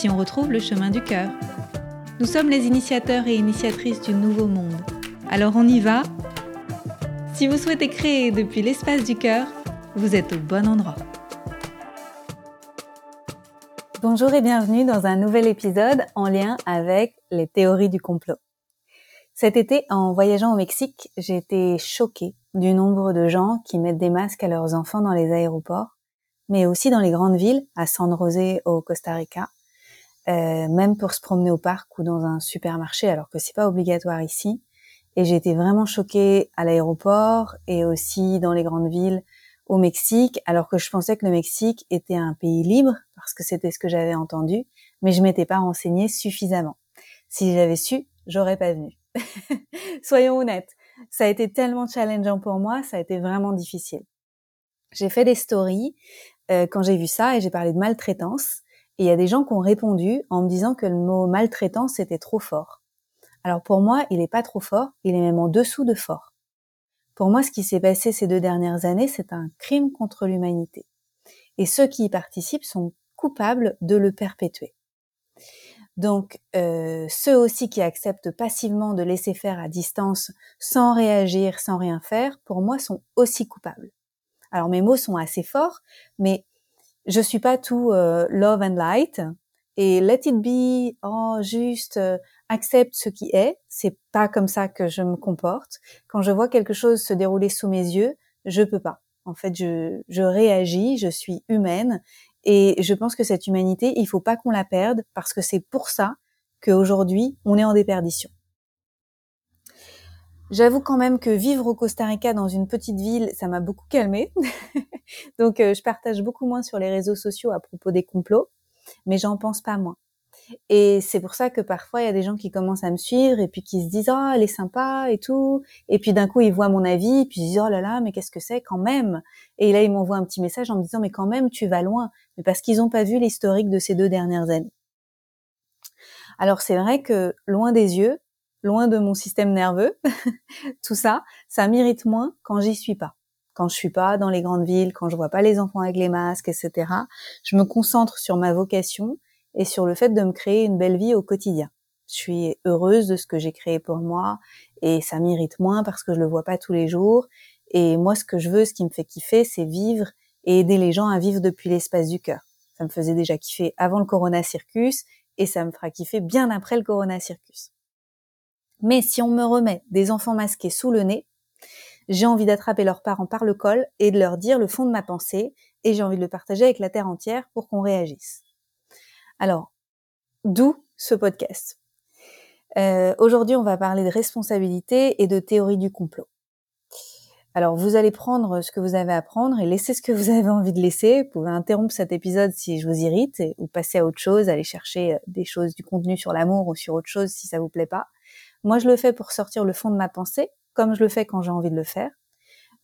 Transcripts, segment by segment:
si on retrouve le chemin du cœur. Nous sommes les initiateurs et initiatrices du nouveau monde. Alors on y va Si vous souhaitez créer depuis l'espace du cœur, vous êtes au bon endroit. Bonjour et bienvenue dans un nouvel épisode en lien avec les théories du complot. Cet été, en voyageant au Mexique, j'ai été choquée du nombre de gens qui mettent des masques à leurs enfants dans les aéroports, mais aussi dans les grandes villes, à San José au Costa Rica, euh, même pour se promener au parc ou dans un supermarché, alors que c'est pas obligatoire ici. Et j'ai été vraiment choquée à l'aéroport et aussi dans les grandes villes au Mexique, alors que je pensais que le Mexique était un pays libre parce que c'était ce que j'avais entendu, mais je m'étais pas renseignée suffisamment. Si j'avais su, j'aurais pas venu. Soyons honnêtes, ça a été tellement challengeant pour moi, ça a été vraiment difficile. J'ai fait des stories euh, quand j'ai vu ça et j'ai parlé de maltraitance et il y a des gens qui ont répondu en me disant que le mot maltraitance était trop fort. Alors pour moi, il n'est pas trop fort, il est même en dessous de fort. Pour moi, ce qui s'est passé ces deux dernières années, c'est un crime contre l'humanité. Et ceux qui y participent sont coupables de le perpétuer. Donc, euh, ceux aussi qui acceptent passivement de laisser faire à distance, sans réagir, sans rien faire, pour moi, sont aussi coupables. Alors, mes mots sont assez forts, mais je suis pas tout euh, love and light et let it be, oh juste euh, accepte ce qui est. C'est pas comme ça que je me comporte. Quand je vois quelque chose se dérouler sous mes yeux, je peux pas. En fait, je, je réagis, je suis humaine et je pense que cette humanité, il faut pas qu'on la perde parce que c'est pour ça qu'aujourd'hui on est en déperdition. J'avoue quand même que vivre au Costa Rica dans une petite ville, ça m'a beaucoup calmée. Donc euh, je partage beaucoup moins sur les réseaux sociaux à propos des complots, mais j'en pense pas moins. Et c'est pour ça que parfois il y a des gens qui commencent à me suivre et puis qui se disent "Ah, oh, elle est sympa et tout." Et puis d'un coup, ils voient mon avis, et puis ils disent "Oh là là, mais qu'est-ce que c'est quand même? Et là, ils m'envoient un petit message en me disant "Mais quand même, tu vas loin." Mais parce qu'ils n'ont pas vu l'historique de ces deux dernières années. Alors c'est vrai que loin des yeux, loin de mon système nerveux, tout ça, ça m'irrite moins quand j'y suis pas. Quand je suis pas dans les grandes villes, quand je vois pas les enfants avec les masques, etc. Je me concentre sur ma vocation et sur le fait de me créer une belle vie au quotidien. Je suis heureuse de ce que j'ai créé pour moi et ça m'irrite moins parce que je le vois pas tous les jours. Et moi, ce que je veux, ce qui me fait kiffer, c'est vivre et aider les gens à vivre depuis l'espace du cœur. Ça me faisait déjà kiffer avant le Corona Circus et ça me fera kiffer bien après le Corona Circus. Mais si on me remet des enfants masqués sous le nez, j'ai envie d'attraper leurs parents par le col et de leur dire le fond de ma pensée, et j'ai envie de le partager avec la Terre entière pour qu'on réagisse. Alors, d'où ce podcast? Euh, Aujourd'hui, on va parler de responsabilité et de théorie du complot. Alors, vous allez prendre ce que vous avez à prendre et laisser ce que vous avez envie de laisser. Vous pouvez interrompre cet épisode si je vous irrite ou passer à autre chose, aller chercher des choses, du contenu sur l'amour ou sur autre chose si ça vous plaît pas. Moi, je le fais pour sortir le fond de ma pensée, comme je le fais quand j'ai envie de le faire.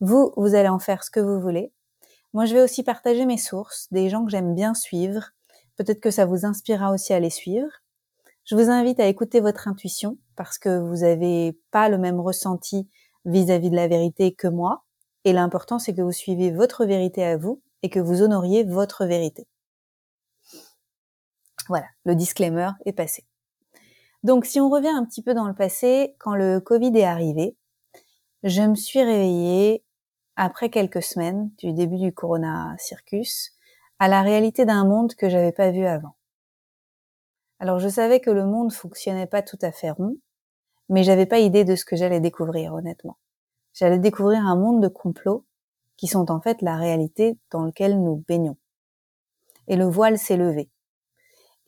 Vous, vous allez en faire ce que vous voulez. Moi, je vais aussi partager mes sources, des gens que j'aime bien suivre. Peut-être que ça vous inspirera aussi à les suivre. Je vous invite à écouter votre intuition parce que vous n'avez pas le même ressenti vis-à-vis de la vérité que moi. Et l'important, c'est que vous suivez votre vérité à vous et que vous honoriez votre vérité. Voilà, le disclaimer est passé. Donc si on revient un petit peu dans le passé, quand le Covid est arrivé, je me suis réveillée après quelques semaines du début du Corona Circus à la réalité d'un monde que j'avais pas vu avant. Alors je savais que le monde fonctionnait pas tout à fait rond, mais j'avais pas idée de ce que j'allais découvrir honnêtement. J'allais découvrir un monde de complots qui sont en fait la réalité dans laquelle nous baignons. Et le voile s'est levé.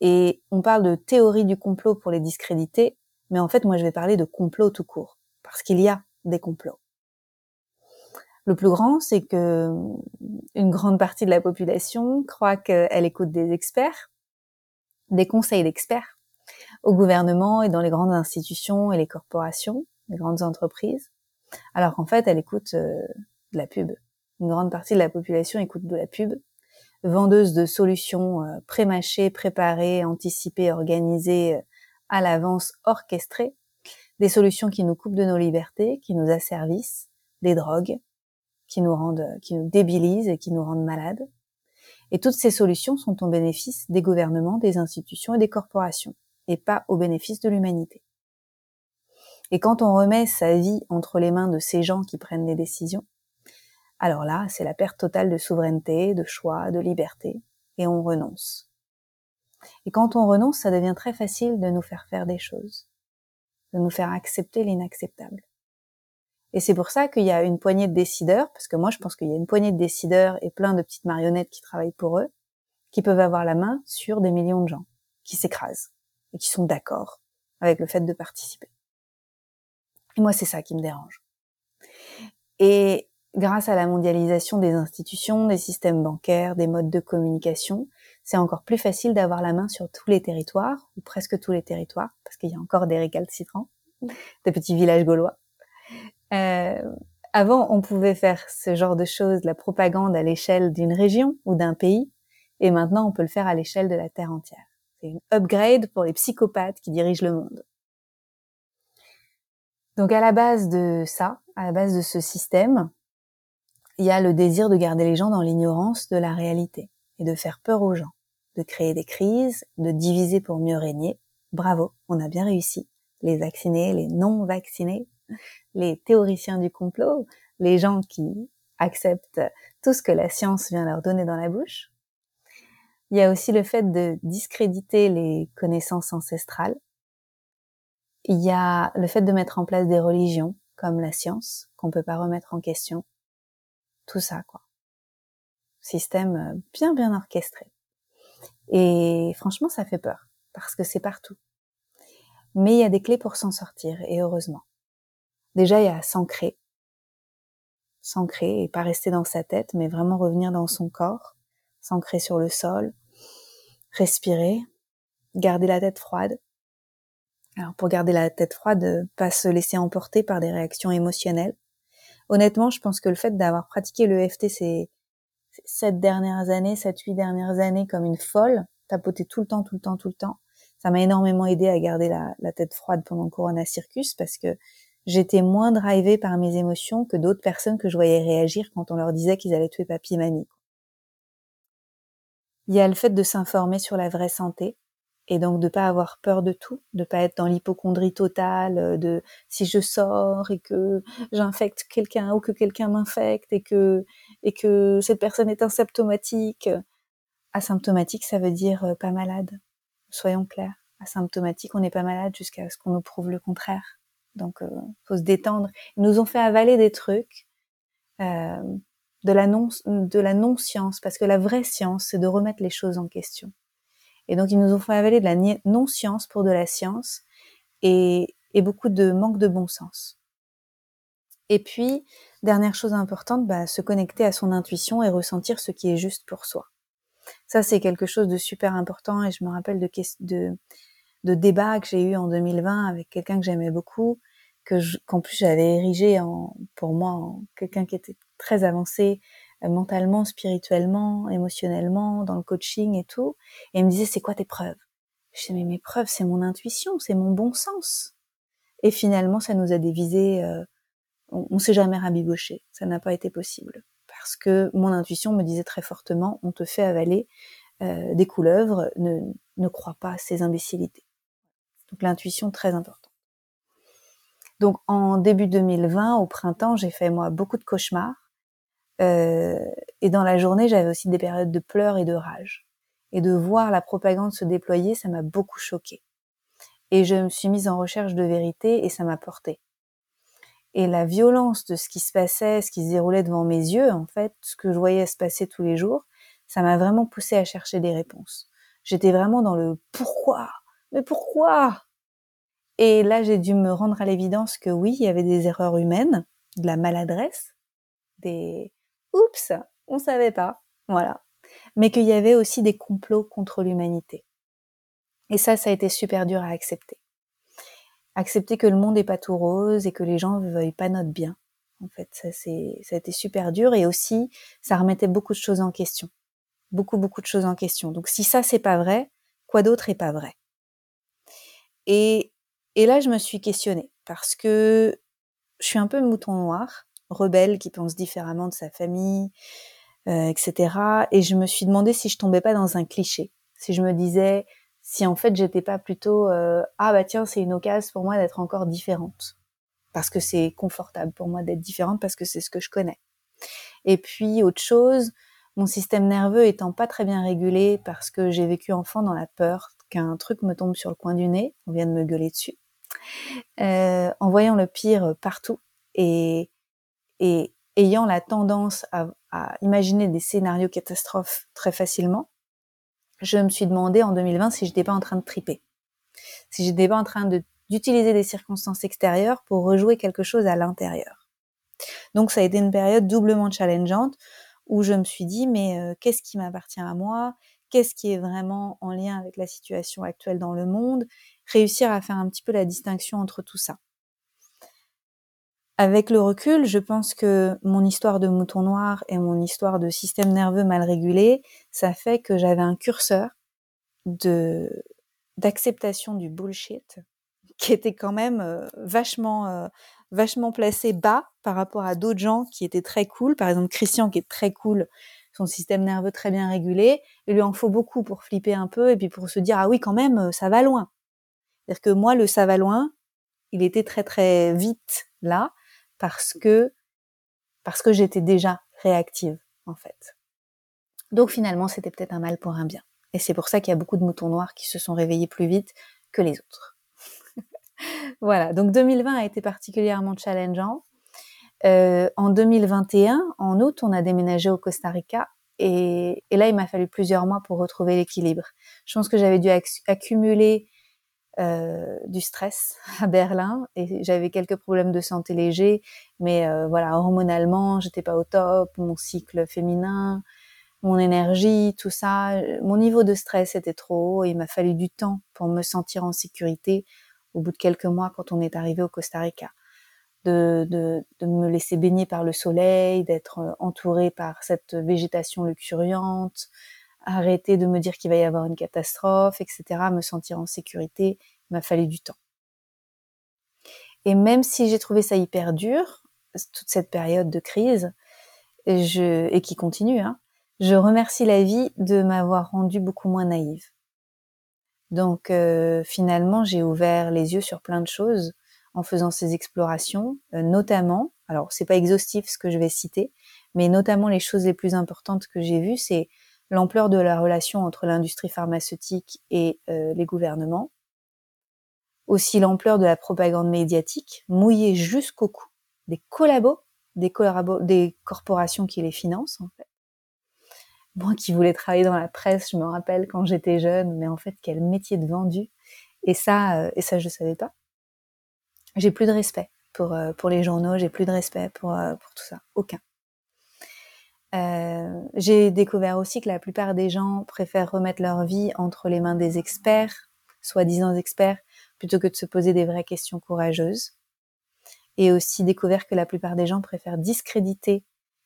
Et on parle de théorie du complot pour les discréditer, mais en fait, moi, je vais parler de complot tout court, parce qu'il y a des complots. Le plus grand, c'est que une grande partie de la population croit qu'elle écoute des experts, des conseils d'experts, au gouvernement et dans les grandes institutions et les corporations, les grandes entreprises, alors qu'en fait, elle écoute euh, de la pub. Une grande partie de la population écoute de la pub, vendeuse de solutions euh, pré-mâchées, préparées, anticipées, organisées euh, à l'avance, orchestrées, des solutions qui nous coupent de nos libertés, qui nous asservissent, des drogues, qui nous rendent, qui nous débilisent et qui nous rendent malades. Et toutes ces solutions sont au bénéfice des gouvernements, des institutions et des corporations, et pas au bénéfice de l'humanité. Et quand on remet sa vie entre les mains de ces gens qui prennent les décisions, alors là, c'est la perte totale de souveraineté, de choix, de liberté, et on renonce. Et quand on renonce, ça devient très facile de nous faire faire des choses, de nous faire accepter l'inacceptable. Et c'est pour ça qu'il y a une poignée de décideurs, parce que moi je pense qu'il y a une poignée de décideurs et plein de petites marionnettes qui travaillent pour eux, qui peuvent avoir la main sur des millions de gens, qui s'écrasent, et qui sont d'accord avec le fait de participer. Et moi c'est ça qui me dérange. Et grâce à la mondialisation des institutions, des systèmes bancaires, des modes de communication, c'est encore plus facile d'avoir la main sur tous les territoires, ou presque tous les territoires, parce qu'il y a encore des récalcitrants, des petits villages gaulois. Euh, avant, on pouvait faire ce genre de choses, la propagande à l'échelle d'une région ou d'un pays, et maintenant, on peut le faire à l'échelle de la Terre entière. C'est une upgrade pour les psychopathes qui dirigent le monde. Donc à la base de ça, à la base de ce système, il y a le désir de garder les gens dans l'ignorance de la réalité et de faire peur aux gens, de créer des crises, de diviser pour mieux régner. Bravo, on a bien réussi. Les vaccinés, les non vaccinés, les théoriciens du complot, les gens qui acceptent tout ce que la science vient leur donner dans la bouche. Il y a aussi le fait de discréditer les connaissances ancestrales. Il y a le fait de mettre en place des religions comme la science qu'on peut pas remettre en question tout ça, quoi. Système euh, bien, bien orchestré. Et franchement, ça fait peur, parce que c'est partout. Mais il y a des clés pour s'en sortir, et heureusement. Déjà, il y a s'ancrer. S'ancrer et pas rester dans sa tête, mais vraiment revenir dans son corps, s'ancrer sur le sol, respirer, garder la tête froide. Alors pour garder la tête froide, pas se laisser emporter par des réactions émotionnelles, honnêtement, je pense que le fait d'avoir pratiqué le FT ces sept dernières années, sept, huit dernières années comme une folle, tapoter tout le temps, tout le temps, tout le temps, ça m'a énormément aidé à garder la, tête froide pendant Corona Circus parce que j'étais moins drivée par mes émotions que d'autres personnes que je voyais réagir quand on leur disait qu'ils allaient tuer papy et mamie. Il y a le fait de s'informer sur la vraie santé et donc de pas avoir peur de tout, de pas être dans l'hypochondrie totale, euh, de si je sors et que j'infecte quelqu'un ou que quelqu'un m'infecte et que et que cette personne est asymptomatique. Asymptomatique, ça veut dire euh, pas malade. Soyons clairs. Asymptomatique, on n'est pas malade jusqu'à ce qu'on nous prouve le contraire. Donc, euh, faut se détendre. Ils nous ont fait avaler des trucs, euh, de la non science, parce que la vraie science, c'est de remettre les choses en question. Et donc, ils nous ont fait avaler de la non-science pour de la science et, beaucoup de manque de bon sens. Et puis, dernière chose importante, bah, se connecter à son intuition et ressentir ce qui est juste pour soi. Ça, c'est quelque chose de super important et je me rappelle de, débats que j'ai eu en 2020 avec quelqu'un que j'aimais beaucoup, que qu'en plus j'avais érigé en, pour moi en quelqu'un qui était très avancé mentalement, spirituellement, émotionnellement, dans le coaching et tout. Et il me disait, c'est quoi tes preuves? Je disais, mais mes preuves, c'est mon intuition, c'est mon bon sens. Et finalement, ça nous a dévisé, euh, on, on s'est jamais rabiboché, ça n'a pas été possible. Parce que mon intuition me disait très fortement, on te fait avaler euh, des couleuvres, ne, ne crois pas à ces imbécilités. Donc l'intuition, très importante. Donc en début 2020, au printemps, j'ai fait moi beaucoup de cauchemars euh, et dans la journée, j'avais aussi des périodes de pleurs et de rage. Et de voir la propagande se déployer, ça m'a beaucoup choquée. Et je me suis mise en recherche de vérité et ça m'a porté. Et la violence de ce qui se passait, ce qui se déroulait devant mes yeux, en fait, ce que je voyais se passer tous les jours, ça m'a vraiment poussé à chercher des réponses. J'étais vraiment dans le pourquoi, mais pourquoi? Et là, j'ai dû me rendre à l'évidence que oui, il y avait des erreurs humaines, de la maladresse, des, oups, on savait pas, voilà. Mais qu'il y avait aussi des complots contre l'humanité. Et ça, ça a été super dur à accepter. Accepter que le monde n'est pas tout rose et que les gens ne veuillent pas notre bien. En fait, ça, c'est, a été super dur et aussi, ça remettait beaucoup de choses en question. Beaucoup, beaucoup de choses en question. Donc, si ça, c'est pas vrai, quoi d'autre est pas vrai? Et, et là, je me suis questionnée parce que je suis un peu mouton noir, rebelle qui pense différemment de sa famille, euh, etc. Et je me suis demandé si je tombais pas dans un cliché, si je me disais si en fait j'étais pas plutôt euh, ah bah tiens c'est une occasion pour moi d'être encore différente parce que c'est confortable pour moi d'être différente parce que c'est ce que je connais. Et puis autre chose, mon système nerveux étant pas très bien régulé parce que j'ai vécu enfant dans la peur qu'un truc me tombe sur le coin du nez, on vient de me gueuler dessus, euh, en voyant le pire partout et, et ayant la tendance à, imaginer des scénarios catastrophes très facilement, je me suis demandé en 2020 si j'étais pas en train de triper, si j'étais pas en train d'utiliser des circonstances extérieures pour rejouer quelque chose à l'intérieur. Donc ça a été une période doublement challengeante où je me suis dit mais euh, qu'est-ce qui m'appartient à moi? Qu'est-ce qui est vraiment en lien avec la situation actuelle dans le monde? Réussir à faire un petit peu la distinction entre tout ça. Avec le recul, je pense que mon histoire de mouton noir et mon histoire de système nerveux mal régulé, ça fait que j'avais un curseur de d'acceptation du bullshit qui était quand même euh, vachement euh, vachement placé bas par rapport à d'autres gens qui étaient très cool. Par exemple, Christian qui est très cool, son système nerveux très bien régulé. Il lui en faut beaucoup pour flipper un peu et puis pour se dire ah oui quand même euh, ça va loin. C'est-à-dire que moi le ça va loin, il était très très vite là parce que parce que j'étais déjà réactive en fait. Donc finalement, c'était peut-être un mal pour un bien. Et c'est pour ça qu'il y a beaucoup de moutons noirs qui se sont réveillés plus vite que les autres. voilà, donc 2020 a été particulièrement challengeant. Euh, en 2021, en août, on a déménagé au Costa Rica et, et là, il m'a fallu plusieurs mois pour retrouver l'équilibre. Je pense que j'avais dû accumuler euh, du stress à Berlin et j'avais quelques problèmes de santé légers, mais euh, voilà, hormonalement, j'étais pas au top, mon cycle féminin, mon énergie, tout ça, mon niveau de stress était trop haut et il m'a fallu du temps pour me sentir en sécurité au bout de quelques mois quand on est arrivé au Costa Rica. De, de, de me laisser baigner par le soleil, d'être euh, entourée par cette végétation luxuriante, arrêter de me dire qu'il va y avoir une catastrophe, etc., me sentir en sécurité, il m'a fallu du temps. Et même si j'ai trouvé ça hyper dur, toute cette période de crise, et, qui continue, hein, je remercie la vie de m'avoir rendue beaucoup moins naïve. Donc euh, finalement, j'ai ouvert les yeux sur plein de choses en faisant ces explorations, euh, notamment, alors c'est pas exhaustif ce que je vais citer, mais notamment les choses les plus importantes que j'ai vues, c'est l'ampleur de la relation entre l'industrie pharmaceutique et euh, les gouvernements, aussi l'ampleur de la propagande médiatique, mouillée jusqu'au cou, des collabos, des, corporations qui les financent en fait. Moi qui voulais travailler dans la presse, je me rappelle quand j'étais jeune, mais en fait quel métier de vendu. Et ça, euh, et ça je savais pas. J'ai plus de respect pour euh, pour les journaux, j'ai plus de respect pour pour tout ça, aucun. Euh, j'ai découvert aussi que la plupart des gens préfèrent remettre leur vie entre les mains des experts, soi-disant experts, plutôt que de se poser des vraies questions courageuses. Et aussi découvert que la plupart des gens préfèrent discréditer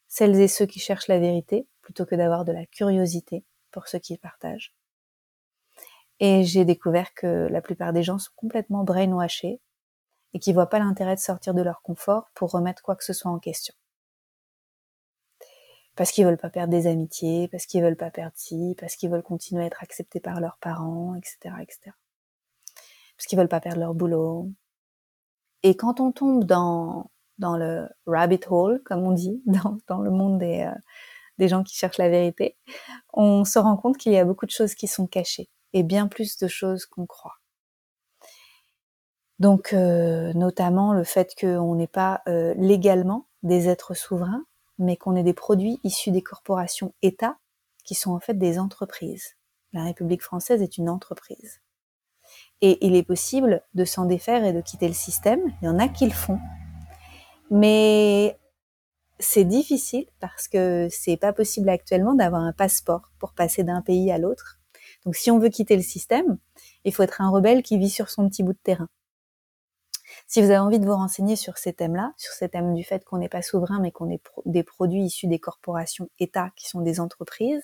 celles et ceux qui cherchent la vérité, plutôt que d'avoir de la curiosité pour ceux qui partagent. Et j'ai découvert que la plupart des gens sont complètement brainwashés et qui voient pas l'intérêt de sortir de leur confort pour remettre quoi que ce soit en question parce qu'ils veulent pas perdre des amitiés, parce qu'ils veulent pas perdre ci, parce qu'ils veulent continuer à être acceptés par leurs parents, etc., etc. Parce qu'ils veulent pas perdre leur boulot. Et quand on tombe dans dans le rabbit hole, comme on dit, dans, dans le monde des euh, des gens qui cherchent la vérité, on se rend compte qu'il y a beaucoup de choses qui sont cachées et bien plus de choses qu'on croit. Donc, euh, notamment le fait qu'on n'est pas euh, légalement des êtres souverains, mais qu'on ait des produits issus des corporations États qui sont en fait des entreprises. La République française est une entreprise. Et il est possible de s'en défaire et de quitter le système. Il y en a qui le font. Mais c'est difficile parce que c'est pas possible actuellement d'avoir un passeport pour passer d'un pays à l'autre. Donc si on veut quitter le système, il faut être un rebelle qui vit sur son petit bout de terrain. Si vous avez envie de vous renseigner sur ces thèmes-là, sur ces thèmes du fait qu'on n'est pas souverain mais qu'on est des produits issus des corporations États qui sont des entreprises,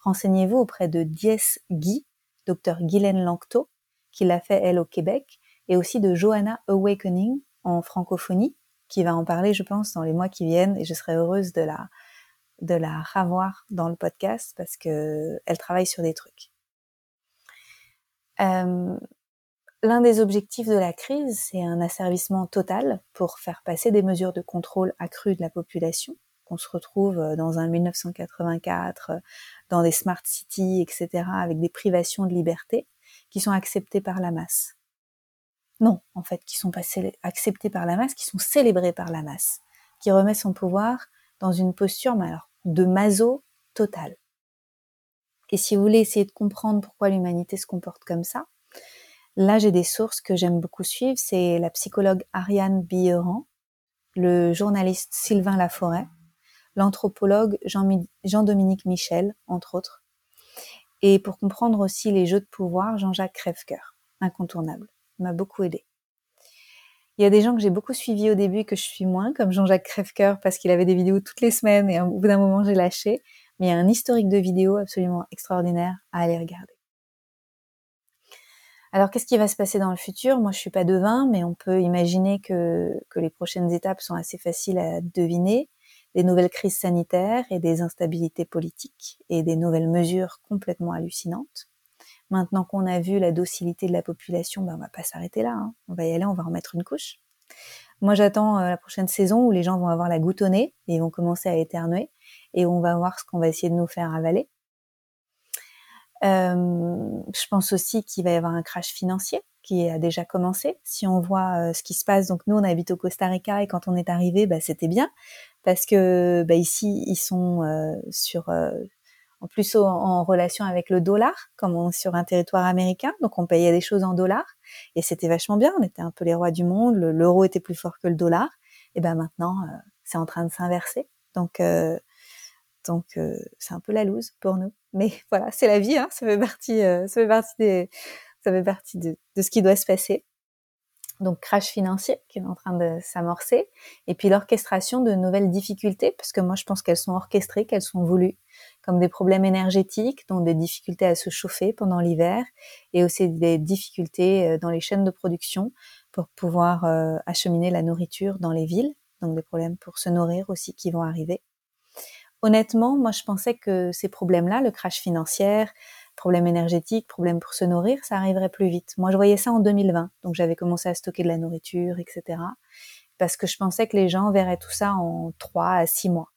renseignez-vous auprès de Dies Guy, docteur Guylaine Lanctot, qui l'a fait elle au Québec, et aussi de Johanna Awakening en francophonie, qui va en parler, je pense, dans les mois qui viennent, et je serai heureuse de la, de la revoir dans le podcast parce que elle travaille sur des trucs. Euh, L'un des objectifs de la crise, c'est un asservissement total pour faire passer des mesures de contrôle accru de la population, qu'on se retrouve euh, dans un 1984, euh, dans des smart cities, etc., avec des privations de liberté qui sont acceptées par la masse. Non, en fait, qui sont pas acceptées par la masse, qui sont célébrées par la masse, qui remet son pouvoir dans une posture mais alors, de maso total. Et si vous voulez essayer de comprendre pourquoi l'humanité se comporte comme ça, Là, j'ai des sources que j'aime beaucoup suivre. C'est la psychologue Ariane Billeran, le journaliste Sylvain Laforêt, l'anthropologue Jean-Dominique Michel, entre autres. Et pour comprendre aussi les jeux de pouvoir, Jean-Jacques Crèvecoeur, incontournable, m'a beaucoup aidé. Il y a des gens que j'ai beaucoup suivis au début que je suis moins, comme Jean-Jacques Crèvecoeur, parce qu'il avait des vidéos toutes les semaines et au bout d'un moment j'ai lâché. Mais il y a un historique de vidéos absolument extraordinaire à aller regarder. Alors, qu'est-ce qui va se passer dans le futur? Moi, je suis pas devin, mais on peut imaginer que, les prochaines étapes sont assez faciles à deviner. Des nouvelles crises sanitaires et des instabilités politiques et des nouvelles mesures complètement hallucinantes. Maintenant qu'on a vu la docilité de la population, ben on va pas s'arrêter là. Hein. On va y aller, on va remettre une couche. Moi, j'attends euh, la prochaine saison où les gens vont avoir la goutte et ils vont commencer à éternuer et on va voir ce qu'on va essayer de nous faire avaler. Euh, je pense aussi qu'il va y avoir un crash financier qui a déjà commencé. Si on voit euh, ce qui se passe, donc nous on habite au Costa Rica et quand on est arrivé, bah, c'était bien parce que bah, ici ils sont euh, sur en plus en, relation avec le dollar, comme on sur un territoire américain, donc on payait des choses en dollars et c'était vachement bien. On était un peu les rois du monde, l'euro était plus fort que le dollar. Et ben maintenant c'est en train de s'inverser. Donc donc euh, c'est un peu la loose pour nous. Mais voilà, c'est la vie, hein, ça fait partie, euh, ça fait partie des, ça fait partie de, de, ce qui doit se passer. Donc crash financier qui est en train de s'amorcer, et puis l'orchestration de nouvelles difficultés, parce que moi je pense qu'elles sont orchestrées, qu'elles sont voulues, comme des problèmes énergétiques, donc des difficultés à se chauffer pendant l'hiver, et aussi des difficultés euh, dans les chaînes de production pour pouvoir acheminer la nourriture dans les villes, donc des problèmes pour se nourrir aussi qui vont arriver honnêtement, moi, je pensais que ces problèmes-là, le crash financier, problème énergétique, problème pour se nourrir, ça arriverait plus vite. Moi, je voyais ça en 2020, donc j'avais commencé à stocker de la nourriture, etc. Parce que je pensais que les gens verraient tout ça en trois à six mois.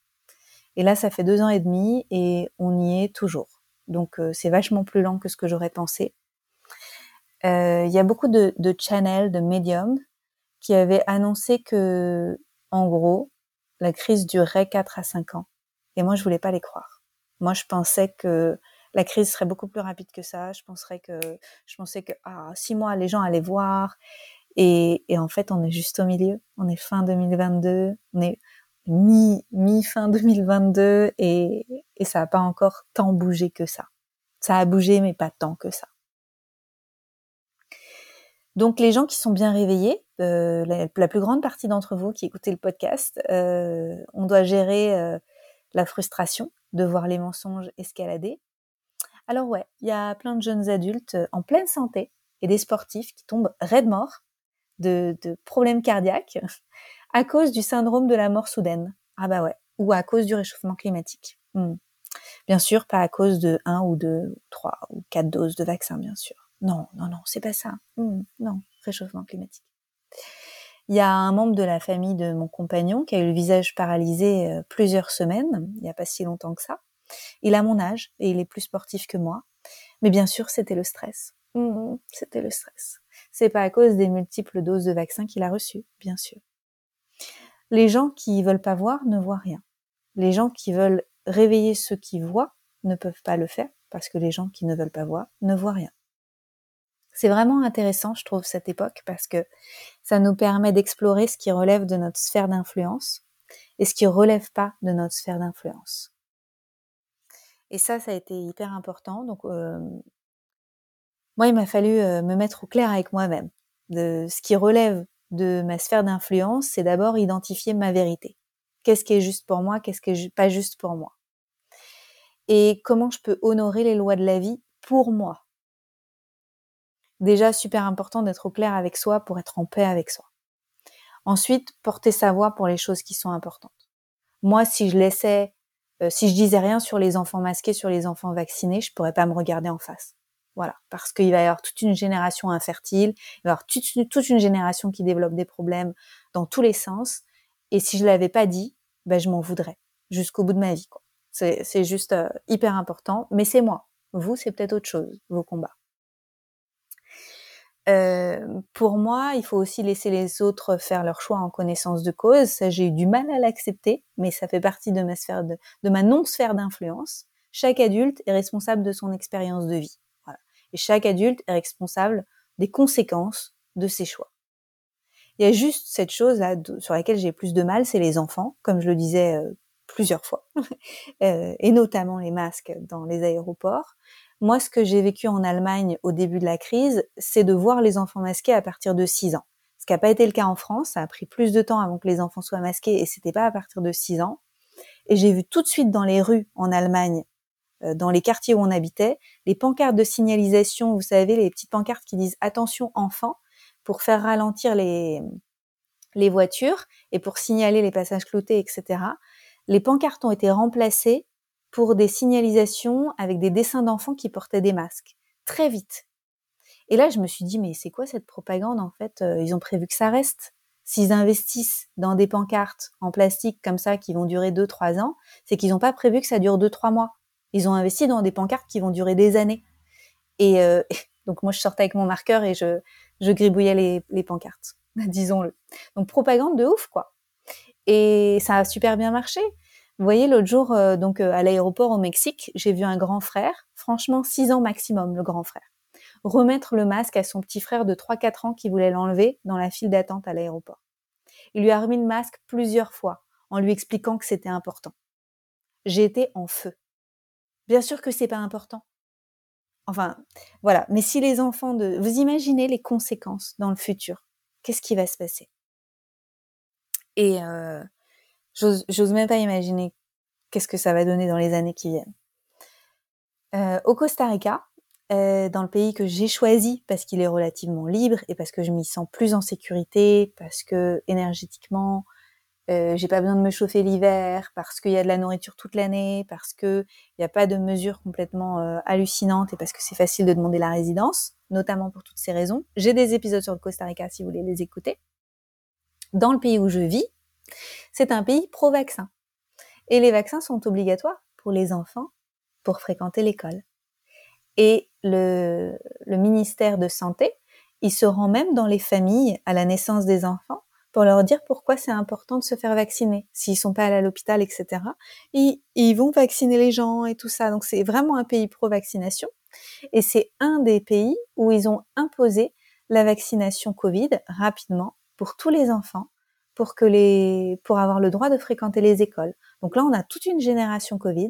Et là, ça fait deux ans et demi et on y est toujours. Donc, euh, c'est vachement plus lent que ce que j'aurais pensé. Euh, il y a beaucoup de, de channels, de médiums qui avaient annoncé que, en gros, la crise durerait 4 à 5 ans. Et moi, je voulais pas les croire. Moi, je pensais que la crise serait beaucoup plus rapide que ça. Je penserais que, je pensais que, ah, six mois, les gens allaient voir. Et, et en fait, on est juste au milieu. On est fin 2022. On est mi, mi fin 2022 et, et ça n'a pas encore tant bougé que ça. Ça a bougé, mais pas tant que ça. Donc les gens qui sont bien réveillés, euh, la, plus grande partie d'entre vous qui écoutez le podcast, euh, on doit gérer euh, la frustration de voir les mensonges escalader. Alors ouais, il y a plein de jeunes adultes euh, en pleine santé et des sportifs qui tombent raides morts de, problèmes cardiaques à cause du syndrome de la mort soudaine. Ah bah ouais, ou à cause du réchauffement climatique. Hmm. Bien sûr, pas à cause de un ou deux, trois ou quatre doses de vaccin, bien sûr. Non, non, non, c'est pas ça. Hmm. non, réchauffement climatique. Il y a un membre de la famille de mon compagnon qui a eu le visage paralysé euh, plusieurs semaines, il n'y a pas si longtemps que ça. Il a mon âge et il est plus sportif que moi. Mais bien sûr, c'était le stress. Mmh, c'était le stress. C'est pas à cause des multiples doses de vaccins qu'il a reçues, bien sûr. Les gens qui veulent pas voir ne voient rien. Les gens qui veulent réveiller ceux qui voient ne peuvent pas le faire parce que les gens qui ne veulent pas voir ne voient rien. C'est vraiment intéressant, je trouve, cette époque, parce que ça nous permet d'explorer ce qui relève de notre sphère d'influence et ce qui relève pas de notre sphère d'influence. Et ça, ça a été hyper important. Donc, euh, Moi, il m'a fallu euh, me mettre au clair avec moi-même. De ce qui relève de ma sphère d'influence, c'est d'abord identifier ma vérité. Qu'est-ce qui est juste pour moi, qu'est-ce qui est pas juste pour moi? Et comment je peux honorer les lois de la vie pour moi? Déjà, super important d'être au clair avec soi pour être en paix avec soi. Ensuite, porter sa voix pour les choses qui sont importantes. Moi, si je laissais, euh, si je disais rien sur les enfants masqués, sur les enfants vaccinés, je pourrais pas me regarder en face. Voilà, parce qu'il va y avoir toute une génération infertile, il va y avoir toute, une génération qui développe des problèmes dans tous les sens. Et si je l'avais pas dit, ben je m'en voudrais jusqu'au bout de ma vie. C'est juste euh, hyper important, mais c'est moi. Vous, c'est peut-être autre chose, vos combats. Pour moi, il faut aussi laisser les autres faire leur choix en connaissance de cause. Ça, j'ai eu du mal à l'accepter, mais ça fait partie de ma sphère de, de ma non-sphère d'influence. Chaque adulte est responsable de son expérience de vie. Et chaque adulte est responsable des conséquences de ses choix. Il y a juste cette chose là sur laquelle j'ai plus de mal, c'est les enfants, comme je le disais euh, plusieurs fois, euh, et notamment les masques dans les aéroports. Moi, ce que j'ai vécu en Allemagne au début de la crise, c'est de voir les enfants masqués à partir de 6 ans. Ce qui n'a pas été le cas en France, ça a pris plus de temps avant que les enfants soient masqués et c'était pas à partir de 6 ans. Et j'ai vu tout de suite dans les rues en Allemagne euh, dans les quartiers où on habitait, les pancartes de signalisation, vous savez, les petites pancartes qui disent attention enfants pour faire ralentir les, les voitures et pour signaler les passages cloutés, etc. Les pancartes ont été remplacées pour des signalisations avec des dessins d'enfants qui portaient des masques. Très vite. Et là, je me suis dit, mais c'est quoi cette propagande en fait euh, Ils ont prévu que ça reste. S'ils investissent dans des pancartes en plastique comme ça qui vont durer 2-3 ans, c'est qu'ils n'ont pas prévu que ça dure 2-3 mois. Ils ont investi dans des pancartes qui vont durer des années. Et euh, donc moi, je sortais avec mon marqueur et je, gribouillais les, les pancartes, disons-le. Donc propagande de ouf, quoi. Et ça a super bien marché. Vous voyez, l'autre jour, euh, donc euh, à l'aéroport au Mexique, j'ai vu un grand frère, franchement 6 ans maximum, le grand frère, remettre le masque à son petit frère de 3-4 ans qui voulait l'enlever dans la file d'attente à l'aéroport. Il lui a remis le masque plusieurs fois en lui expliquant que c'était important. J'ai été en feu. Bien sûr que c'est pas important. Enfin, voilà. Mais si les enfants de, vous imaginez les conséquences dans le futur, qu'est-ce qui va se passer? Et euh, j'ose même pas imaginer qu'est-ce que ça va donner dans les années qui viennent. Euh, au Costa Rica, euh, dans le pays que j'ai choisi parce qu'il est relativement libre et parce que je m'y sens plus en sécurité, parce que énergétiquement, euh, j'ai pas besoin de me chauffer l'hiver parce qu'il y a de la nourriture toute l'année, parce que il n'y a pas de mesures complètement euh, hallucinantes et parce que c'est facile de demander la résidence, notamment pour toutes ces raisons. J'ai des épisodes sur le Costa Rica si vous voulez les écouter. Dans le pays où je vis, c'est un pays pro-vaccin. Et les vaccins sont obligatoires pour les enfants pour fréquenter l'école. Et le, ministère de Santé, il se rend même dans les familles à la naissance des enfants pour leur dire pourquoi c'est important de se faire vacciner s'ils sont pas allés à l'hôpital, etc. Ils, ils vont vacciner les gens et tout ça. Donc c'est vraiment un pays pro-vaccination et c'est un des pays où ils ont imposé la vaccination Covid rapidement pour tous les enfants pour que les pour avoir le droit de fréquenter les écoles. Donc là on a toute une génération Covid,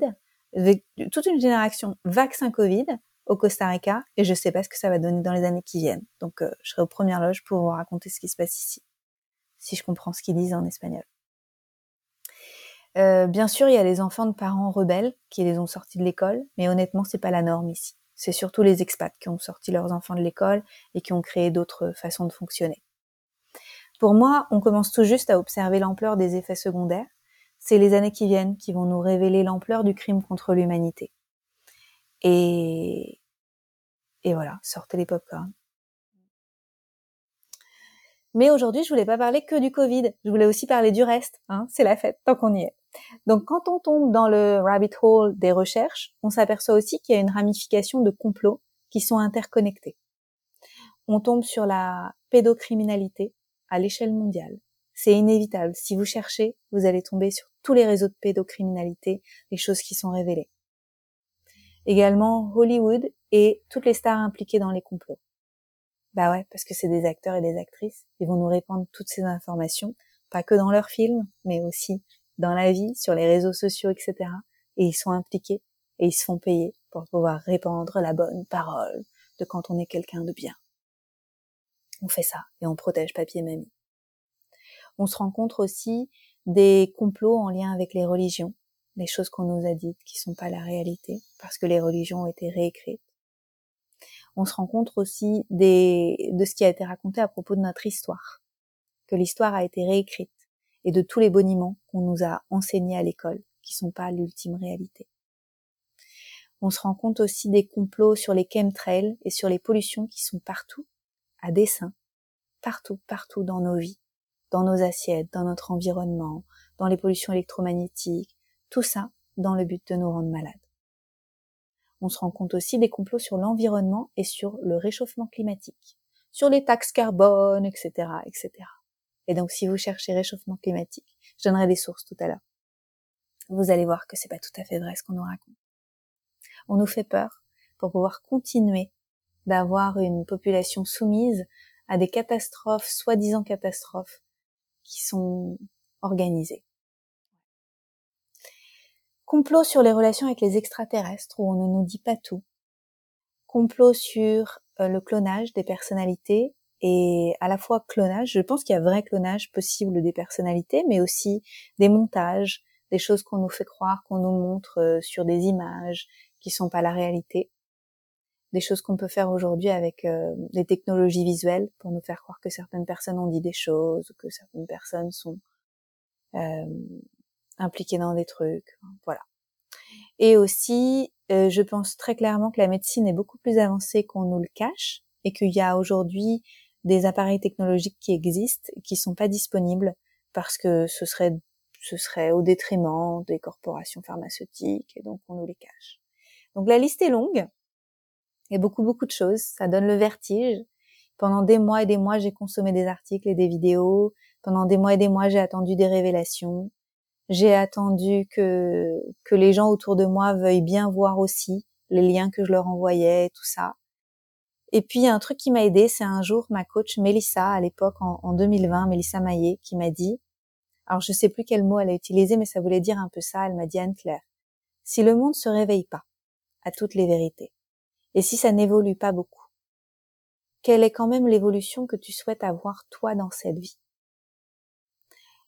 toute une génération vaccin Covid au Costa Rica et je sais pas ce que ça va donner dans les années qui viennent. Donc euh, je serai aux premières loges pour vous raconter ce qui se passe ici si je comprends ce qu'ils disent en espagnol. Euh, bien sûr, il y a les enfants de parents rebelles qui les ont sortis de l'école, mais honnêtement, c'est pas la norme ici. C'est surtout les expats qui ont sorti leurs enfants de l'école et qui ont créé d'autres façons de fonctionner. Pour moi, on commence tout juste à observer l'ampleur des effets secondaires. C'est les années qui viennent qui vont nous révéler l'ampleur du crime contre l'humanité. Et, voilà, sortez les popcorns. Mais aujourd'hui, je voulais pas parler que du Covid. Je voulais aussi parler du reste. Hein. C'est la fête, tant qu'on y est. Donc, quand on tombe dans le rabbit hole des recherches, on s'aperçoit aussi qu'il y a une ramification de complots qui sont interconnectés. On tombe sur la pédocriminalité à l'échelle mondiale. C'est inévitable. Si vous cherchez, vous allez tomber sur tous les réseaux de pédocriminalité, les choses qui sont révélées. Également Hollywood et toutes les stars impliquées dans les complots. Bah ouais, parce que c'est des acteurs et des actrices. Ils vont nous répandre toutes ces informations, pas que dans leurs films, mais aussi dans la vie, sur les réseaux sociaux, etc. Et ils sont impliqués et ils se font payer pour pouvoir répandre la bonne parole de quand on est quelqu'un de bien. On fait ça et on protège papier mamie. On se rencontre aussi des complots en lien avec les religions, des choses qu'on nous a dites qui sont pas la réalité parce que les religions ont été réécrites. On se rencontre aussi des, de ce qui a été raconté à propos de notre histoire, que l'histoire a été réécrite et de tous les boniments qu'on nous a enseignés à l'école qui sont pas l'ultime réalité. On se rend compte aussi des complots sur les chemtrails et sur les pollutions qui sont partout, à dessein, partout, partout dans nos vies, dans nos assiettes, dans notre environnement, dans les pollutions électromagnétiques, tout ça dans le but de nous rendre malades. On se rend compte aussi des complots sur l'environnement et sur le réchauffement climatique, sur les taxes carbone, etc., etc. Et donc, si vous cherchez réchauffement climatique, je donnerai des sources tout à l'heure. Vous allez voir que c'est pas tout à fait vrai ce qu'on nous raconte. On nous fait peur pour pouvoir continuer d'avoir une population soumise à des catastrophes, soi-disant catastrophes, qui sont organisées. Complot sur les relations avec les extraterrestres où on ne nous dit pas tout. Complot sur euh, le clonage des personnalités et à la fois clonage, je pense qu'il y a vrai clonage possible des personnalités, mais aussi des montages, des choses qu'on nous fait croire, qu'on nous montre euh, sur des images qui sont pas la réalité, des choses qu'on peut faire aujourd'hui avec euh, des technologies visuelles pour nous faire croire que certaines personnes ont dit des choses, que certaines personnes sont euh, impliquées dans des trucs, voilà. Et aussi, je pense très clairement que la médecine est beaucoup plus avancée qu'on nous le cache et qu'il y a aujourd'hui des appareils technologiques qui existent, qui sont pas disponibles parce que ce serait ce serait au détriment des corporations pharmaceutiques et donc on nous les cache. Donc la liste est longue. Il y a beaucoup beaucoup de choses, ça donne le vertige. Pendant des mois et des mois, j'ai consommé des articles et des vidéos. Pendant des mois et des mois, j'ai attendu des révélations. J'ai attendu que que les gens autour de moi veuillent bien voir aussi les liens que je leur envoyais, tout ça. Et puis, un truc qui m'a aidé, c'est un jour ma coach Mélissa, à l'époque en, 2020, Mélissa Maillet, qui m'a dit, alors je sais plus quel mot elle a utilisé, mais ça voulait dire un peu ça, elle m'a dit Anne-Claire, si le monde se réveille pas à toutes les vérités, et si ça n'évolue pas beaucoup, quelle est quand même l'évolution que tu souhaites avoir toi dans cette vie?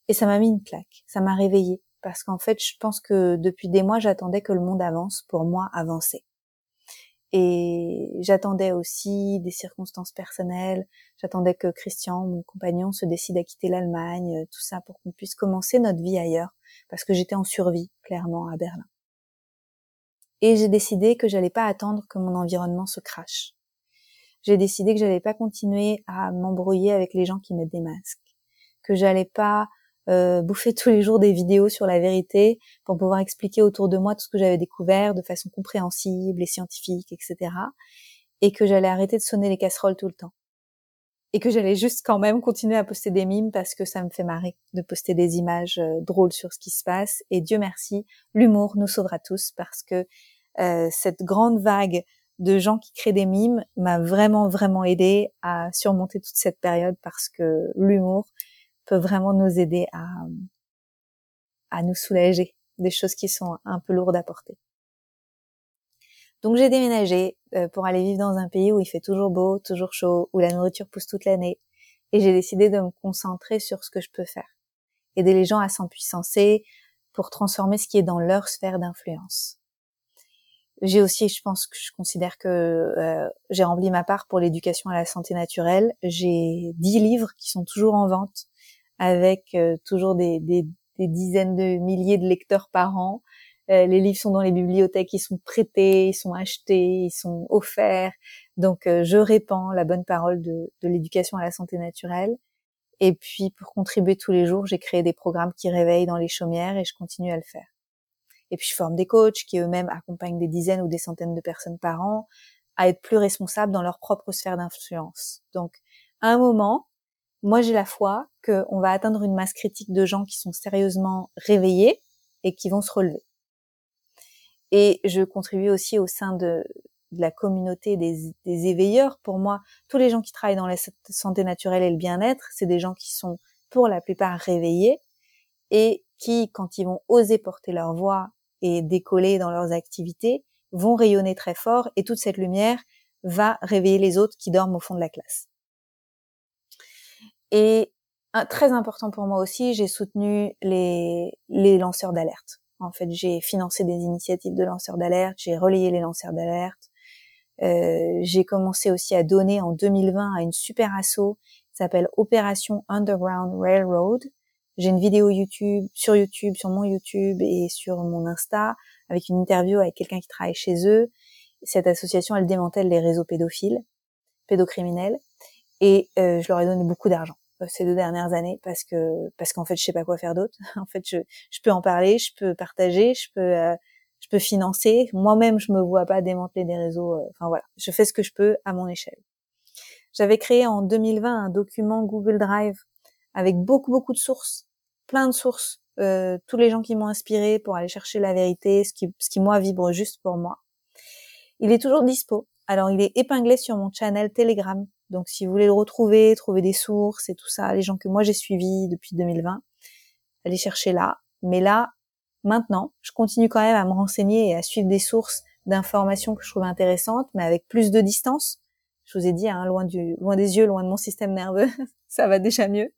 Et ça m'a mis une claque, ça m'a réveillée, parce qu'en fait, je pense que depuis des mois, j'attendais que le monde avance pour moi avancer. Et j'attendais aussi des circonstances personnelles. J'attendais que Christian, mon compagnon, se décide à quitter l'Allemagne, euh, tout ça pour qu'on puisse commencer notre vie ailleurs, parce que j'étais en survie, clairement, à Berlin. Et j'ai décidé que j'allais pas attendre que mon environnement se crache. J'ai décidé que j'allais pas continuer à m'embrouiller avec les gens qui mettent des masques, que j'allais pas euh, bouffer tous les jours des vidéos sur la vérité pour pouvoir expliquer autour de moi tout ce que j'avais découvert de façon compréhensible et scientifique, etc. Et que j'allais arrêter de sonner les casseroles tout le temps. Et que j'allais juste quand même continuer à poster des mimes parce que ça me fait marrer de poster des images euh, drôles sur ce qui se passe. Et Dieu merci, l'humour nous sauvera tous parce que euh, cette grande vague de gens qui créent des mimes m'a vraiment vraiment aidé à surmonter toute cette période parce que l'humour peut vraiment nous aider à, à nous soulager des choses qui sont un peu lourdes à porter. Donc j'ai déménagé euh, pour aller vivre dans un pays où il fait toujours beau, toujours chaud, où la nourriture pousse toute l'année. Et j'ai décidé de me concentrer sur ce que je peux faire. Aider les gens à s'empuissancer pour transformer ce qui est dans leur sphère d'influence. J'ai aussi, je pense que je considère que euh, j'ai rempli ma part pour l'éducation à la santé naturelle. J'ai dix livres qui sont toujours en vente avec euh, toujours des, des, des, dizaines de milliers de lecteurs par an. Euh, les livres sont dans les bibliothèques, ils sont prêtés, ils sont achetés, ils sont offerts. Donc euh, je répands la bonne parole de, de l'éducation à la santé naturelle. Et puis pour contribuer tous les jours, j'ai créé des programmes qui réveillent dans les chaumières et je continue à le faire. Et puis je forme des coachs qui eux-mêmes accompagnent des dizaines ou des centaines de personnes par an à être plus responsables dans leur propre sphère d'influence. Donc à un moment, moi, j'ai la foi qu'on va atteindre une masse critique de gens qui sont sérieusement réveillés et qui vont se relever. Et je contribue aussi au sein de, la communauté des, éveilleurs. Pour moi, tous les gens qui travaillent dans la santé naturelle et le bien-être, c'est des gens qui sont pour la plupart réveillés et qui, quand ils vont oser porter leur voix et décoller dans leurs activités, vont rayonner très fort et toute cette lumière va réveiller les autres qui dorment au fond de la classe. Et très important pour moi aussi, j'ai soutenu les, les lanceurs d'alerte. En fait, j'ai financé des initiatives de lanceurs d'alerte, j'ai relayé les lanceurs d'alerte. Euh, j'ai commencé aussi à donner en 2020 à une super asso qui s'appelle Opération Underground Railroad. J'ai une vidéo YouTube sur YouTube, sur mon YouTube et sur mon Insta avec une interview avec quelqu'un qui travaille chez eux. Cette association, elle démantèle les réseaux pédophiles, pédocriminels, et euh, je leur ai donné beaucoup d'argent ces deux dernières années parce que parce qu'en fait je sais pas quoi faire d'autre. en fait je je peux en parler, je peux partager, je peux euh, je peux financer. Moi-même je me vois pas démanteler des réseaux. Euh, enfin voilà, je fais ce que je peux à mon échelle. J'avais créé en 2020 un document Google Drive avec beaucoup beaucoup de sources, plein de sources, euh, tous les gens qui m'ont inspiré pour aller chercher la vérité, ce qui ce qui moi vibre juste pour moi. Il est toujours dispo. Alors il est épinglé sur mon channel Telegram donc si vous voulez le retrouver, trouver des sources et tout ça, les gens que moi j'ai suivis depuis 2020, allez chercher là. Mais là, maintenant, je continue quand même à me renseigner et à suivre des sources d'informations que je trouve intéressantes, mais avec plus de distance. Je vous ai dit, hein, loin, du, loin des yeux, loin de mon système nerveux, ça va déjà mieux.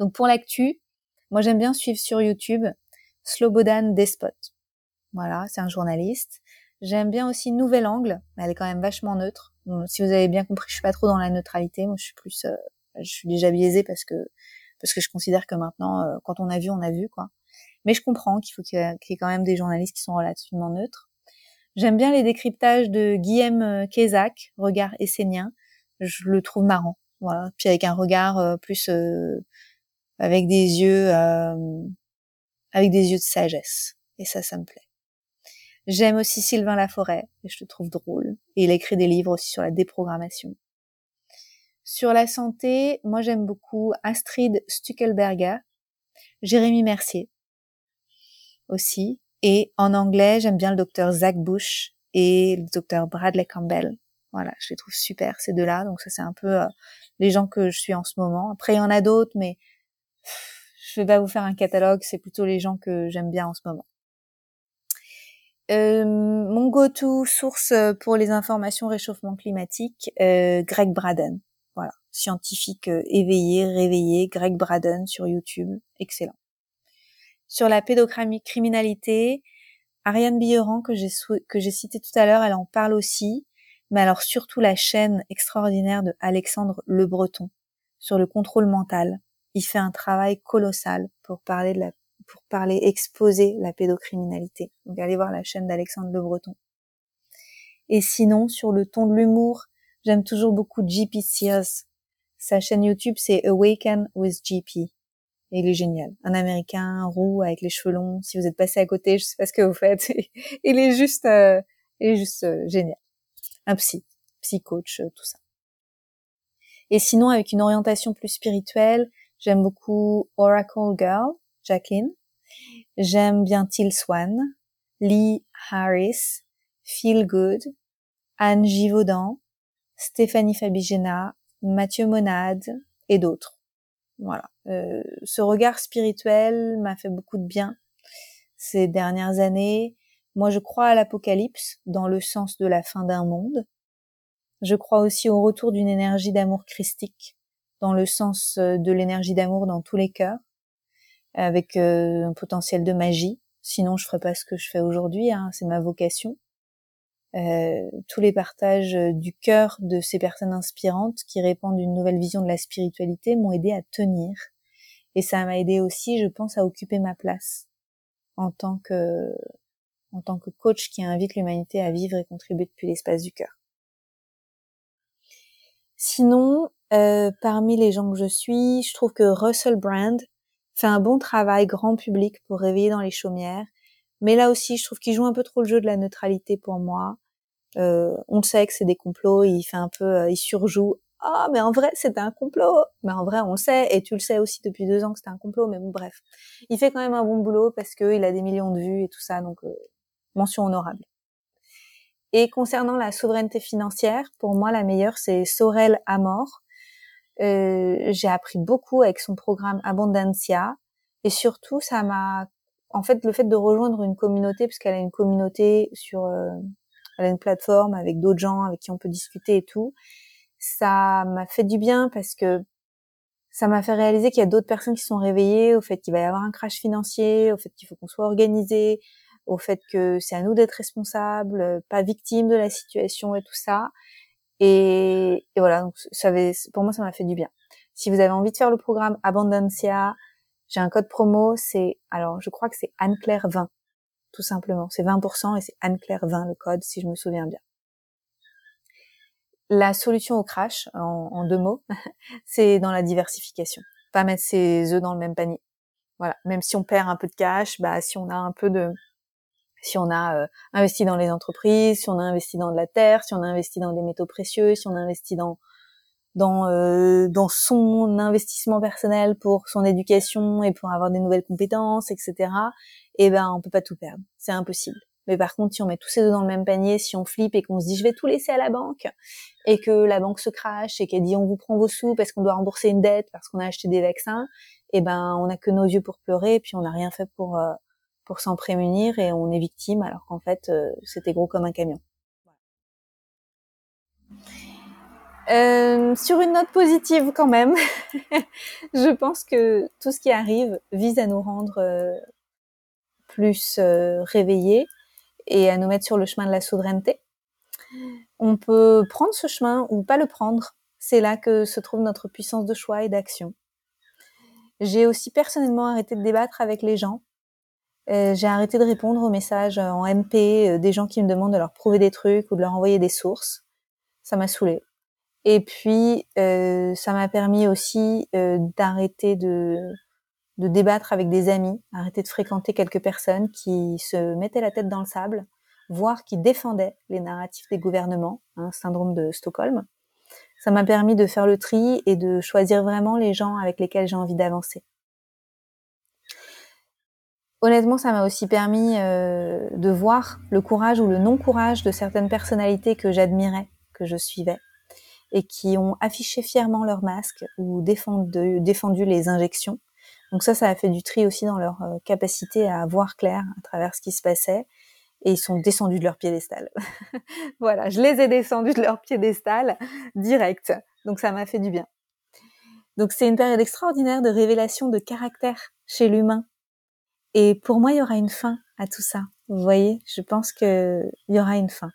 Donc pour l'actu, moi j'aime bien suivre sur YouTube Slobodan Despot. Voilà, c'est un journaliste. J'aime bien aussi Nouvel Angle, elle est quand même vachement neutre si vous avez bien compris, je suis pas trop dans la neutralité. Moi, je suis plus, euh, je suis déjà biaisée parce que parce que je considère que maintenant, euh, quand on a vu, on a vu quoi. Mais je comprends qu'il faut qu'il y, ait quand même des journalistes qui sont relativement neutres. J'aime bien les décryptages de Guillaume euh, Kézac, regard essénien. Je le trouve marrant. Voilà. Puis avec un regard plus avec des yeux avec des yeux de sagesse. Et ça, ça me plaît. J'aime aussi Sylvain Laforêt, et je le trouve drôle. Et il écrit des livres aussi sur la déprogrammation. Sur la santé, moi j'aime beaucoup Astrid Stuckelberger, Jérémy Mercier aussi. Et en anglais, j'aime bien le docteur Zach Bush et le docteur Bradley Campbell. Voilà, je les trouve super ces deux-là. Donc ça c'est un peu euh, les gens que je suis en ce moment. Après il y en a d'autres, mais je vais pas vous faire un catalogue. C'est plutôt les gens que j'aime bien en ce moment. Euh, mon go-to source euh, pour les informations réchauffement climatique, euh, Greg Braden. Voilà, scientifique éveillé, réveillé, Greg Braden sur YouTube, excellent. Sur la pédocriminalité, Ariane Billeran que j'ai que j'ai cité tout à l'heure, elle en parle aussi, mais alors surtout la chaîne extraordinaire de Alexandre Le Breton sur le contrôle mental. Il fait un travail colossal pour parler de la pour parler, exposer la pédocriminalité. Donc allez voir la chaîne d'Alexandre Le Breton. Et sinon, sur le ton de l'humour, j'aime toujours beaucoup JP Sears. Sa chaîne YouTube, c'est Awaken with JP. Et il est génial. Un américain roux avec les cheveux longs. Si vous êtes passé à côté, je sais pas ce que vous faites. il est juste, euh, il est juste euh, génial. Un psy, psy coach, euh, tout ça. Et sinon, avec une orientation plus spirituelle, j'aime beaucoup Oracle Girl, Jacqueline. J'aime bien Till Swan, Lee Harris, Feel Good, Anne Givaudan, Stéphanie Fabigena, Mathieu Monade et d'autres. Voilà. Euh, ce regard spirituel m'a fait beaucoup de bien ces dernières années. Moi, je crois à l'apocalypse dans le sens de la fin d'un monde. Je crois aussi au retour d'une énergie d'amour christique dans le sens euh, de l'énergie d'amour dans tous les cœurs avec euh, un potentiel de magie. Sinon, je ferais pas ce que je fais aujourd'hui. Hein, c'est ma vocation. Euh, tous les partages du cœur de ces personnes inspirantes qui répandent une nouvelle vision de la spiritualité m'ont aidé à tenir. Et ça m'a aidé aussi, je pense, à occuper ma place en tant que en tant que coach qui invite l'humanité à vivre et contribuer depuis l'espace du cœur. Sinon, euh, parmi les gens que je suis, je trouve que Russell Brand fait un bon travail grand public pour réveiller dans les chaumières. Mais là aussi, je trouve qu'il joue un peu trop le jeu de la neutralité pour moi. Euh, on sait que c'est des complots, il fait un peu, euh, il surjoue. Ah, mais en vrai, c'était un complot. Mais en vrai, on le sait, et tu le sais aussi depuis deux ans que c'était un complot. Mais bon, bref, il fait quand même un bon boulot parce qu'il a des millions de vues et tout ça, donc euh, mention honorable. Et concernant la souveraineté financière, pour moi, la meilleure, c'est Sorel Amor. Euh, j'ai appris beaucoup avec son programme Abundancia et surtout ça m'a en fait le fait de rejoindre une communauté parce qu'elle a une communauté sur euh, Elle a une plateforme avec d'autres gens avec qui on peut discuter et tout. Ça m'a fait du bien parce que ça m'a fait réaliser qu'il y a d'autres personnes qui sont réveillées au fait qu'il va y avoir un crash financier, au fait qu'il faut qu'on soit organisé, au fait que c'est à nous d'être responsables, pas victimes de la situation et tout ça. Et, et voilà, donc ça avait, pour moi, ça m'a fait du bien. Si vous avez envie de faire le programme Abundancia, j'ai un code promo, c'est, alors je crois que c'est Anne-Claire 20, tout simplement. C'est 20% et c'est Anne-Claire 20 le code, si je me souviens bien. La solution au crash, en, en deux mots, c'est dans la diversification. Pas mettre ses œufs dans le même panier. Voilà. Même si on perd un peu de cash, bah, si on a un peu de, si on a euh, investi dans les entreprises, si on a investi dans de la terre, si on a investi dans des métaux précieux, si on a investi dans dans euh, dans son investissement personnel pour son éducation et pour avoir des nouvelles compétences, etc. Eh ben, on peut pas tout perdre, c'est impossible. Mais par contre, si on met tous ces deux dans le même panier, si on flippe et qu'on se dit je vais tout laisser à la banque et que la banque se crache et qu'elle dit on vous prend vos sous parce qu'on doit rembourser une dette parce qu'on a acheté des vaccins, eh ben on a que nos yeux pour pleurer puis on n'a rien fait pour euh, pour s'en prémunir et on est victime alors qu'en fait euh, c'était gros comme un camion. Euh, sur une note positive quand même, je pense que tout ce qui arrive vise à nous rendre euh, plus réveillés et à nous mettre sur le chemin de la souveraineté. On peut prendre ce chemin ou pas le prendre. C'est là que se trouve notre puissance de choix et d'action. J'ai aussi personnellement arrêté de débattre avec les gens j'ai arrêté de répondre aux messages en MP euh, des gens qui me demandent de leur prouver des trucs ou de leur envoyer des sources. Ça m'a saoulé. Et puis, euh, ça m'a permis aussi d'arrêter de, débattre avec des amis, arrêter de fréquenter quelques personnes qui se mettaient la tête dans le sable, voire qui défendaient les narratifs des gouvernements, hein, syndrome de Stockholm. Ça m'a permis de faire le tri et de choisir vraiment les gens avec lesquels j'ai envie d'avancer honnêtement, ça m'a aussi permis euh, de voir le courage ou le non-courage de certaines personnalités que j'admirais, que je suivais, et qui ont affiché fièrement leur masque ou défendu, défendu les injections. Donc ça, ça a fait du tri aussi dans leur euh, capacité à voir clair à travers ce qui se passait. Et ils sont descendus de leur piédestal. voilà, je les ai descendus de leur piédestal direct. Donc ça m'a fait du bien. Donc c'est une période extraordinaire de révélation de caractère chez l'humain et pour moi, il y aura une fin à tout ça. Vous voyez, je pense qu'il y aura une fin.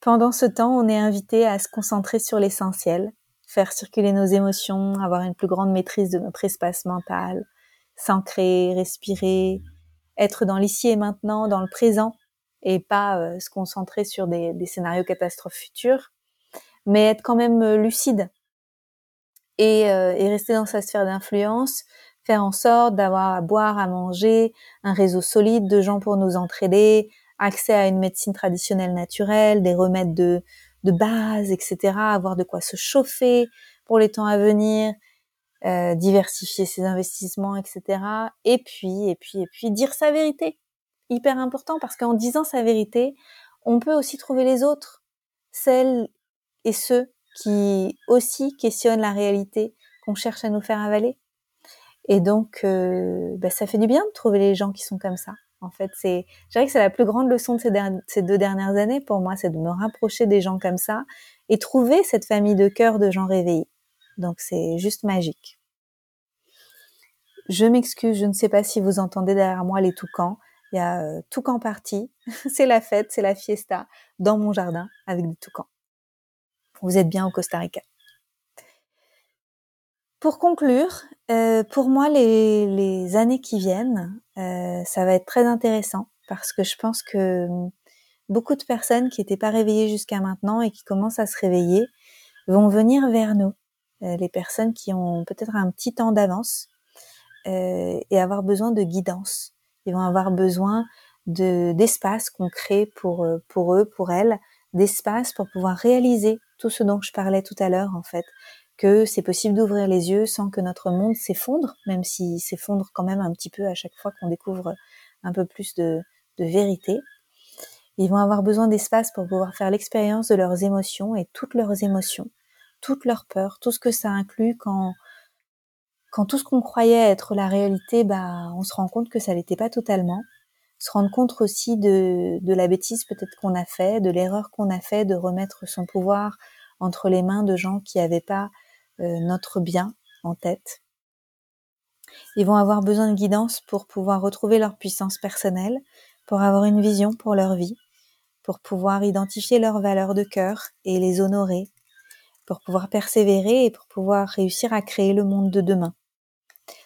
Pendant ce temps, on est invité à se concentrer sur l'essentiel, faire circuler nos émotions, avoir une plus grande maîtrise de notre espace mental, s'ancrer, respirer, être dans l'ici et maintenant, dans le présent, et pas euh, se concentrer sur des, scénarios catastrophes futurs, mais être quand même euh, lucide euh, et rester dans sa sphère d'influence, faire en sorte d'avoir à boire, à manger, un réseau solide de gens pour nous entraider, accès à une médecine traditionnelle naturelle, des remèdes de, de base, etc., avoir de quoi se chauffer pour les temps à venir, euh, diversifier ses investissements, etc. Et puis, et puis, et puis, dire sa vérité. Hyper important parce qu'en disant sa vérité, on peut aussi trouver les autres, celles et ceux qui aussi questionnent la réalité qu'on cherche à nous faire avaler. Et donc, euh, bah, ça fait du bien de trouver les gens qui sont comme ça. En fait, c'est, je dirais que c'est la plus grande leçon de ces, deux dernières années pour moi, c'est de me rapprocher des gens comme ça et trouver cette famille de cœur de gens réveillés. Donc, c'est juste magique. Je m'excuse, je ne sais pas si vous entendez derrière moi les toucans. Il y a euh, toucans partis. c'est la fête, c'est la fiesta dans mon jardin avec des toucans. Vous êtes bien au Costa Rica. Pour conclure, euh, pour moi, les, années qui viennent, euh, ça va être très intéressant parce que je pense que hum, beaucoup de personnes qui n'étaient pas réveillées jusqu'à maintenant et qui commencent à se réveiller vont venir vers nous. Euh, les personnes qui ont peut-être un petit temps d'avance et avoir besoin de guidance. Ils vont avoir besoin de d'espace concret pour euh, pour eux, pour elles, d'espace pour pouvoir réaliser tout ce dont je parlais tout à l'heure en fait, que c'est possible d'ouvrir les yeux sans que notre monde s'effondre, même s'il s'effondre quand même un petit peu à chaque fois qu'on découvre un peu plus de, vérité. Ils vont avoir besoin d'espace pour pouvoir faire l'expérience de leurs émotions et toutes leurs émotions, toutes leurs peurs, tout ce que ça inclut quand quand tout ce qu'on croyait être la réalité, bah, on se rend compte que ça l'était pas totalement. se rendre compte aussi de, de la bêtise peut-être qu'on a fait, de l'erreur qu'on a fait de remettre son pouvoir entre les mains de gens qui n'avaient pas notre bien en tête. Ils vont avoir besoin de guidance pour pouvoir retrouver leur puissance personnelle, pour avoir une vision pour leur vie, pour pouvoir identifier leurs valeurs de cœur et les honorer, pour pouvoir persévérer et pour pouvoir réussir à créer le monde de demain.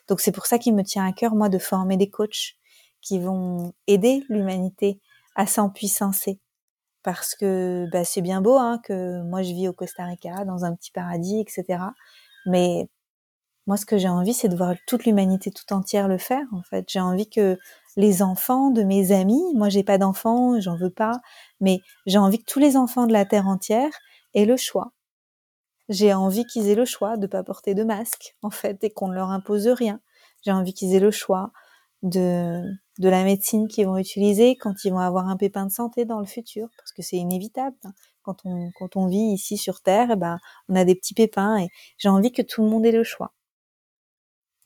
Donc c'est pour ça qu'il me tient à cœur, moi, de former des coachs qui vont aider l'humanité à s'empuissancer. Parce que bah, c'est bien beau hein, que moi je vis au Costa Rica, dans un petit paradis, etc. Mais moi, ce que j'ai envie, c'est de voir toute l'humanité tout entière le faire. En fait, j'ai envie que les enfants de mes amis, moi j'ai pas d'enfants, j'en veux pas, mais j'ai envie que tous les enfants de la terre entière aient le choix j'ai envie qu'ils aient le choix de pas porter de masque, en fait, et qu'on ne leur impose rien. J'ai envie qu'ils aient le choix de, de la médecine qu'ils vont utiliser quand ils vont avoir un pépin de santé dans le futur, parce que c'est inévitable. Hein. Quand on, quand on vit ici sur Terre, eh ben, on a des petits pépins et j'ai envie que tout le monde ait le choix.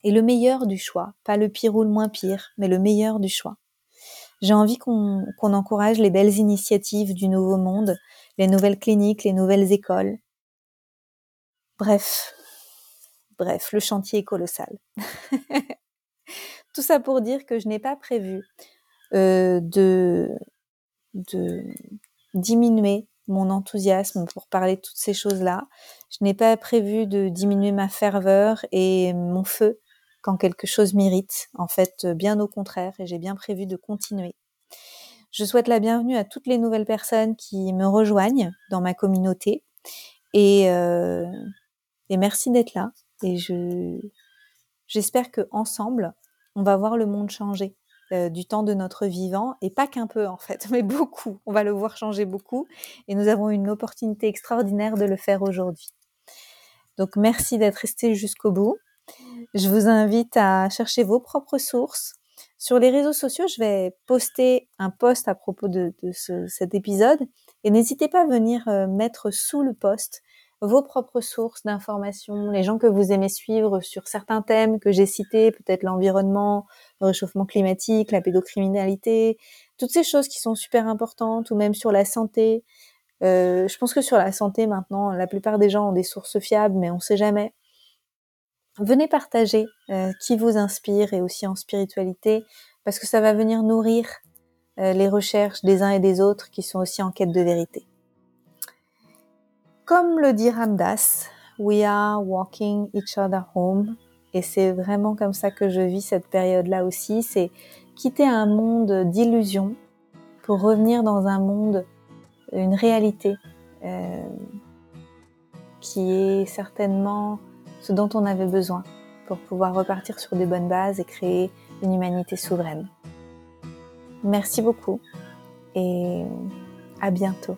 Et le meilleur du choix, pas le pire ou le moins pire, mais le meilleur du choix. J'ai envie qu'on encourage les belles initiatives du nouveau monde, les nouvelles cliniques, les nouvelles écoles, Bref, bref, le chantier est colossal. Tout ça pour dire que je n'ai pas prévu euh, de, diminuer mon enthousiasme pour parler de toutes ces choses-là. Je n'ai pas prévu de diminuer ma ferveur et mon feu quand quelque chose m'irrite. En fait, bien au contraire, et j'ai bien prévu de continuer. Je souhaite la bienvenue à toutes les nouvelles personnes qui me rejoignent dans ma communauté et euh, et merci d'être là. Et je, j'espère que ensemble, on va voir le monde changer euh, du temps de notre vivant et pas qu'un peu en fait, mais beaucoup. On va le voir changer beaucoup et nous avons une opportunité extraordinaire de le faire aujourd'hui. Donc merci d'être resté jusqu'au bout. Je vous invite à chercher vos propres sources. Sur les réseaux sociaux, je vais poster un post à propos de, ce, cet épisode et n'hésitez pas à venir euh, mettre sous le post vos propres sources d'informations, les gens que vous aimez suivre sur certains thèmes que j'ai cités, peut-être l'environnement, le réchauffement climatique, la pédocriminalité, toutes ces choses qui sont super importantes, ou même sur la santé. Euh, je pense que sur la santé maintenant, la plupart des gens ont des sources fiables, mais on ne sait jamais. Venez partager euh, qui vous inspire et aussi en spiritualité, parce que ça va venir nourrir euh, les recherches des uns et des autres qui sont aussi en quête de vérité. Comme le dit Ramdas, we are walking each other home. Et c'est vraiment comme ça que je vis cette période-là aussi. C'est quitter un monde d'illusions pour revenir dans un monde, une réalité euh, qui est certainement ce dont on avait besoin pour pouvoir repartir sur des bonnes bases et créer une humanité souveraine. Merci beaucoup et à bientôt.